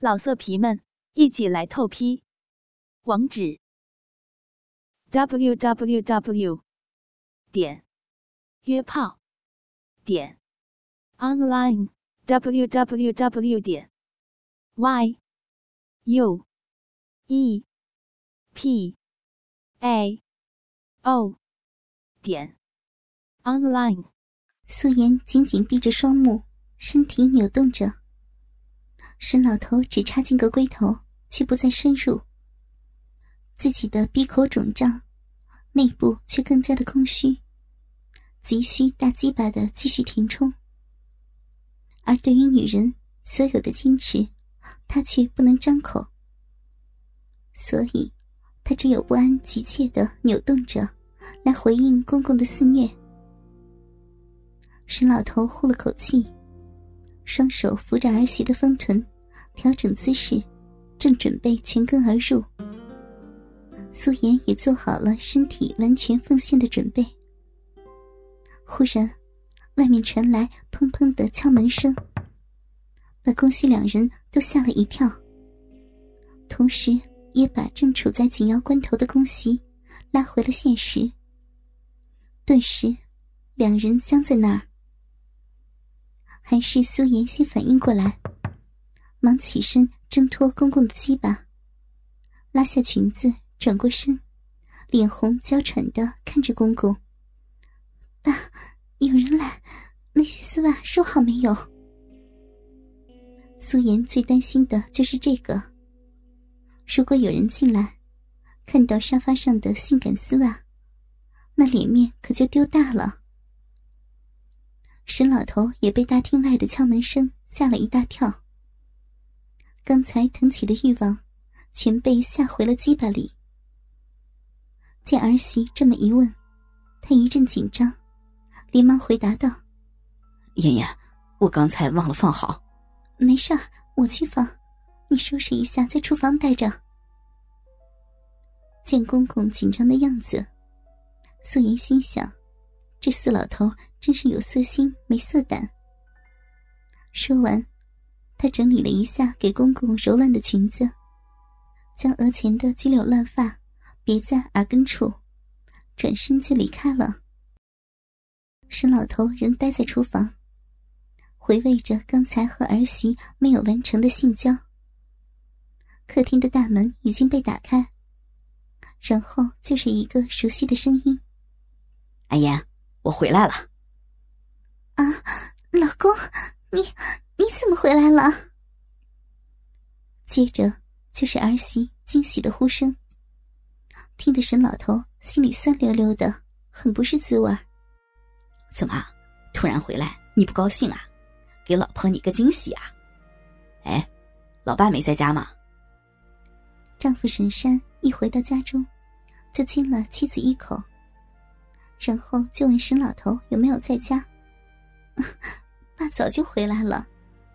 老色皮们，一起来透批！网址：w w w 点约炮点 online w w w 点 y u e p a o 点 online。素颜紧紧闭着双目，身体扭动着。沈老头只插进个龟头，却不再深入。自己的闭口肿胀，内部却更加的空虚，急需大鸡巴的继续填充。而对于女人所有的矜持，他却不能张口，所以，他只有不安急切的扭动着，来回应公公的肆虐。沈老头呼了口气。双手扶着儿媳的丰臀，调整姿势，正准备全根而入。素颜也做好了身体完全奉献的准备。忽然，外面传来砰砰的敲门声，把宫西两人都吓了一跳，同时也把正处在紧要关头的宫西拉回了现实。顿时，两人僵在那儿。还是苏妍先反应过来，忙起身挣脱公公的鸡巴，拉下裙子，转过身，脸红娇喘的看着公公：“爸，有人来，那些丝袜收好没有？”苏妍最担心的就是这个。如果有人进来，看到沙发上的性感丝袜，那脸面可就丢大了。沈老头也被大厅外的敲门声吓了一大跳。刚才腾起的欲望，全被吓回了鸡巴里。见儿媳这么一问，他一阵紧张，连忙回答道：“妍妍，我刚才忘了放好。”“没事儿，我去放。你收拾一下，在厨房待着。”见公公紧张的样子，素颜心想。这四老头真是有色心没色胆。说完，他整理了一下给公公揉乱的裙子，将额前的几绺乱发别在耳根处，转身就离开了。沈老头仍待在厨房，回味着刚才和儿媳没有完成的性交。客厅的大门已经被打开，然后就是一个熟悉的声音：“阿言。”我回来了，啊，老公，你你怎么回来了？接着就是儿媳惊喜的呼声，听得沈老头心里酸溜溜的，很不是滋味怎么，突然回来你不高兴啊？给老婆你个惊喜啊？哎，老爸没在家吗？丈夫沈山一回到家中，就亲了妻子一口。然后就问沈老头有没有在家。爸早就回来了，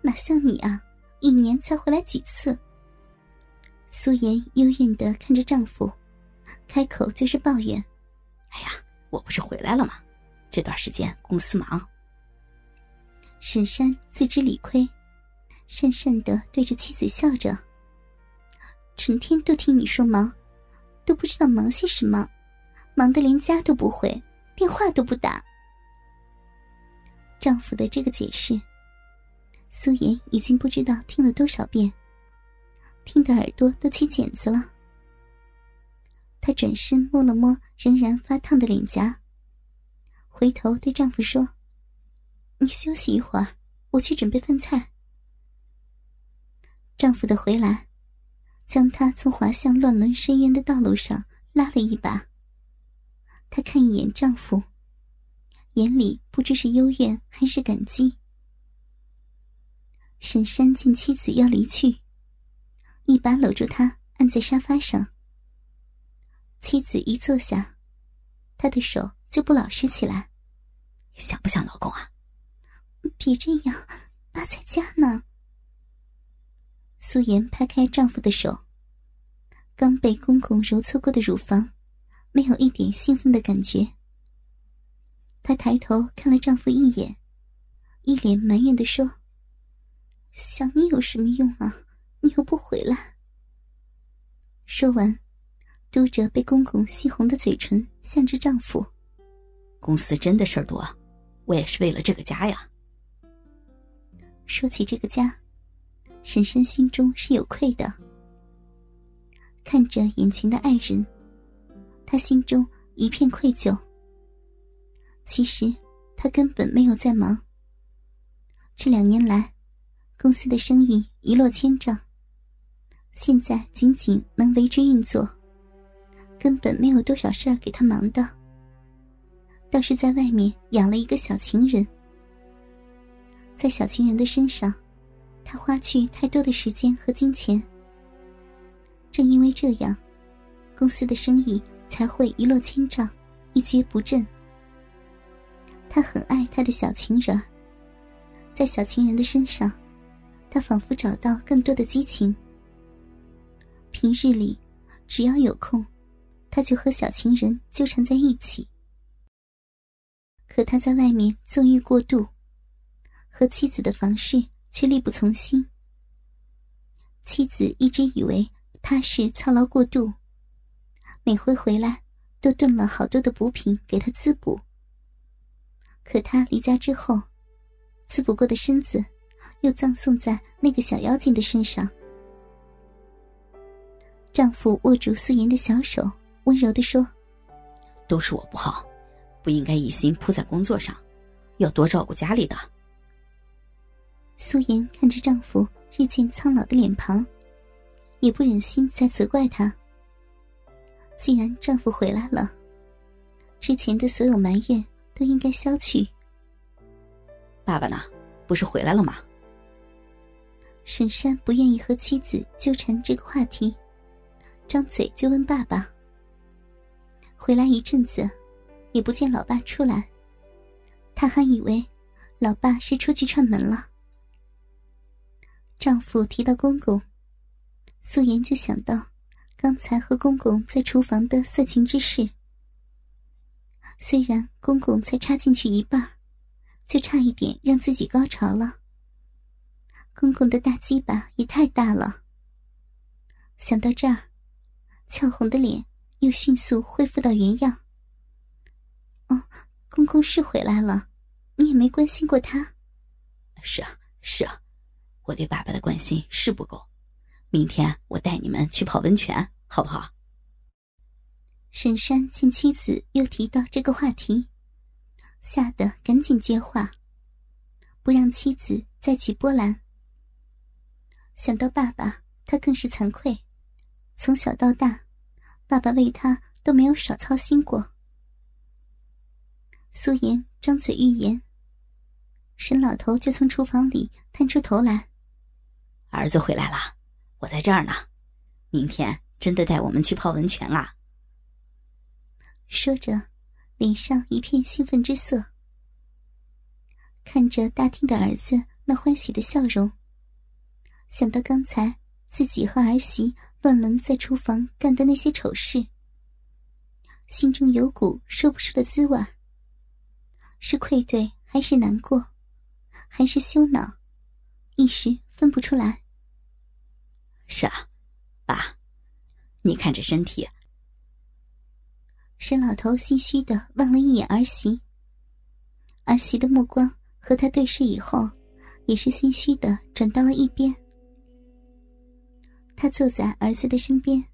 哪像你啊，一年才回来几次。苏妍幽怨的看着丈夫，开口就是抱怨：“哎呀，我不是回来了吗？这段时间公司忙。”沈山自知理亏，讪讪的对着妻子笑着：“成天都听你说忙，都不知道忙些什么，忙得连家都不回。”电话都不打。丈夫的这个解释，苏妍已经不知道听了多少遍，听得耳朵都起茧子了。她转身摸了摸仍然发烫的脸颊，回头对丈夫说：“你休息一会儿，我去准备饭菜。”丈夫的回来，将她从滑向乱伦深渊的道路上拉了一把。她看一眼丈夫，眼里不知是幽怨还是感激。沈山见妻子要离去，一把搂住她，按在沙发上。妻子一坐下，他的手就不老实起来。想不想老公啊？别这样，爸在家呢。素颜拍开丈夫的手，刚被公公揉搓过的乳房。没有一点兴奋的感觉。她抬头看了丈夫一眼，一脸埋怨的说：“想你有什么用啊？你又不回来。说完，嘟着被公公吸红的嘴唇，向着丈夫。公司真的事儿多，我也是为了这个家呀。说起这个家，婶婶心中是有愧的。看着眼前的爱人，他心中一片愧疚。其实他根本没有在忙。这两年来，公司的生意一落千丈，现在仅仅能维持运作，根本没有多少事儿给他忙的。倒是在外面养了一个小情人，在小情人的身上，他花去太多的时间和金钱。正因为这样，公司的生意才会一落千丈，一蹶不振。他很爱他的小情人，在小情人的身上，他仿佛找到更多的激情。平日里，只要有空，他就和小情人纠缠在一起。可他在外面纵欲过度，和妻子的房事却力不从心。妻子一直以为。他是操劳过度，每回回来都炖了好多的补品给他滋补。可他离家之后，滋补过的身子又葬送在那个小妖精的身上。丈夫握住素颜的小手，温柔的说：“都是我不好，不应该一心扑在工作上，要多照顾家里的。”素颜看着丈夫日渐苍老的脸庞。也不忍心再责怪她。既然丈夫回来了，之前的所有埋怨都应该消去。爸爸呢？不是回来了吗？沈山不愿意和妻子纠缠这个话题，张嘴就问爸爸。回来一阵子，也不见老爸出来，他还以为老爸是出去串门了。丈夫提到公公。素颜就想到刚才和公公在厨房的色情之事。虽然公公才插进去一半，就差一点让自己高潮了。公公的大鸡巴也太大了。想到这儿，俏红的脸又迅速恢复到原样。哦，公公是回来了，你也没关心过他。是啊，是啊，我对爸爸的关心是不够。明天我带你们去泡温泉，好不好？沈山见妻子又提到这个话题，吓得赶紧接话，不让妻子再起波澜。想到爸爸，他更是惭愧。从小到大，爸爸为他都没有少操心过。苏颜张嘴欲言，沈老头就从厨房里探出头来：“儿子回来了。”我在这儿呢，明天真的带我们去泡温泉啊！说着，脸上一片兴奋之色。看着大厅的儿子那欢喜的笑容，想到刚才自己和儿媳乱伦在厨房干的那些丑事，心中有股说不出的滋味是愧对，还是难过，还是羞恼，一时分不出来。是啊，爸，你看这身体。沈老头心虚的望了一眼儿媳，儿媳的目光和他对视以后，也是心虚的转到了一边。他坐在儿子的身边，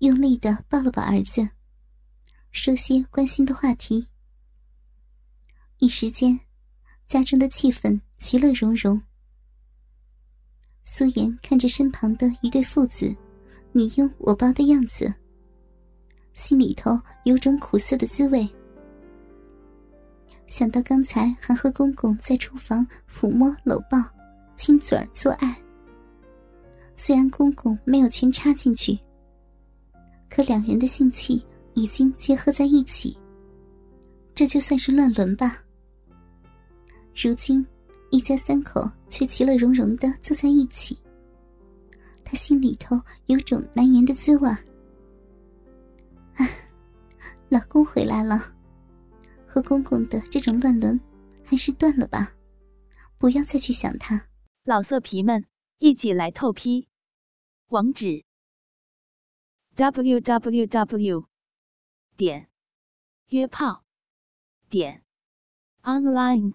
用力的抱了抱儿子，说些关心的话题。一时间，家中的气氛其乐融融。苏颜看着身旁的一对父子，你拥我抱的样子，心里头有种苦涩的滋味。想到刚才还和公公在厨房抚摸、搂抱、亲嘴儿做爱，虽然公公没有全插进去，可两人的性器已经结合在一起，这就算是乱伦吧。如今。一家三口却其乐融融的坐在一起，他心里头有种难言的滋味。唉，老公回来了，和公公的这种乱伦还是断了吧，不要再去想他。老色皮们，一起来透批！网址：www. 点约炮点 online